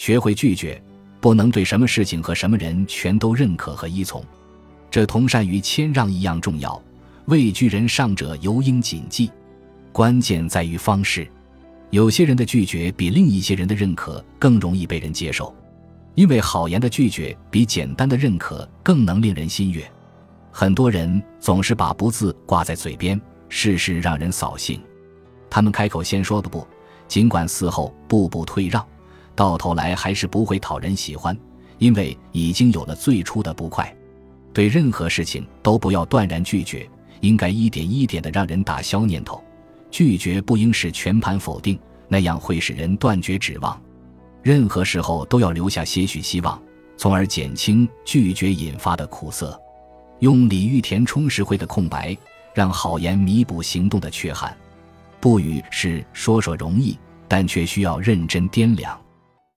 学会拒绝，不能对什么事情和什么人全都认可和依从，这同善于谦让一样重要。畏惧人上者，尤应谨记。关键在于方式。有些人的拒绝比另一些人的认可更容易被人接受，因为好言的拒绝比简单的认可更能令人心悦。很多人总是把“不”字挂在嘴边，事事让人扫兴。他们开口先说个不，尽管事后步步退让，到头来还是不会讨人喜欢，因为已经有了最初的不快。对任何事情都不要断然拒绝，应该一点一点的让人打消念头。拒绝不应是全盘否定，那样会使人断绝指望。任何时候都要留下些许希望，从而减轻拒绝引发的苦涩。用李玉田充实会的空白，让好言弥补行动的缺憾。不语是说说容易，但却需要认真掂量。